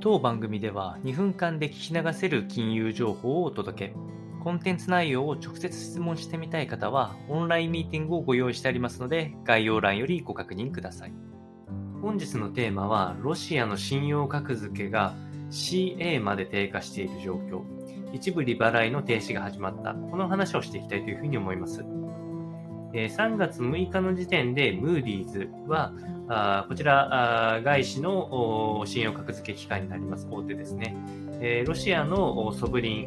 当番組では2分間で聞き流せる金融情報をお届け。コンテンツ内容を直接質問してみたい方は、オンラインミーティングをご用意してありますので、概要欄よりご確認ください。本日のテーマは、ロシアの信用格付けが CA まで低下している状況。一部利払いの停止が始まった。この話をしていきたいというふうに思います。3月6日の時点で、ムーディーズは、こちら外資の信用格付け機関になります。大手ですね。ロシアのソブリン、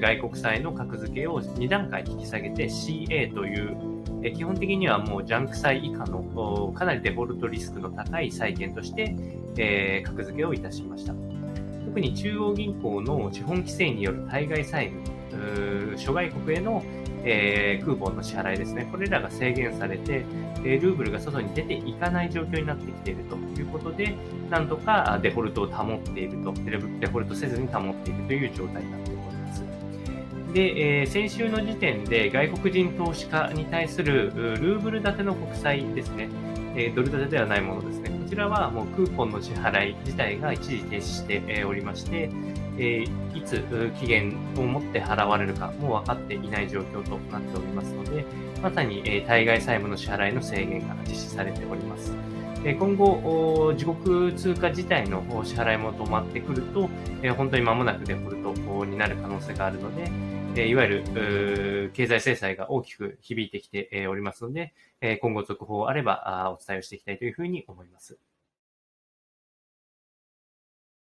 外国債の格付けを2段階引き下げて CA という、基本的にはもうジャンク債以下のかなりデフォルトリスクの高い債券として、格付けをいたしました。特に中央銀行の資本規制による対外債務、諸外国へのえー、クーポンの支払いですね。これらが制限されて、え、ルーブルが外に出ていかない状況になってきているということで、なんとかデフォルトを保っていると、デフォルトせずに保っているという状態になっています。で、えー、先週の時点で外国人投資家に対するルーブル建ての国債ですね、えドル建てではないものですね。こちらはもうクーポンの支払い自体が一時停止しておりまして、えいつ期限を持って払われるかも分かっていない状況となっておりますので、まさに、え対外債務の支払いの制限が実施されております。今後、自国通貨自体の支払いも止まってくると、本当に間もなくデフォルトになる可能性があるので、いわゆる経済制裁が大きく響いてきておりますので、今後続報あればお伝えをしていきたいというふうに思います。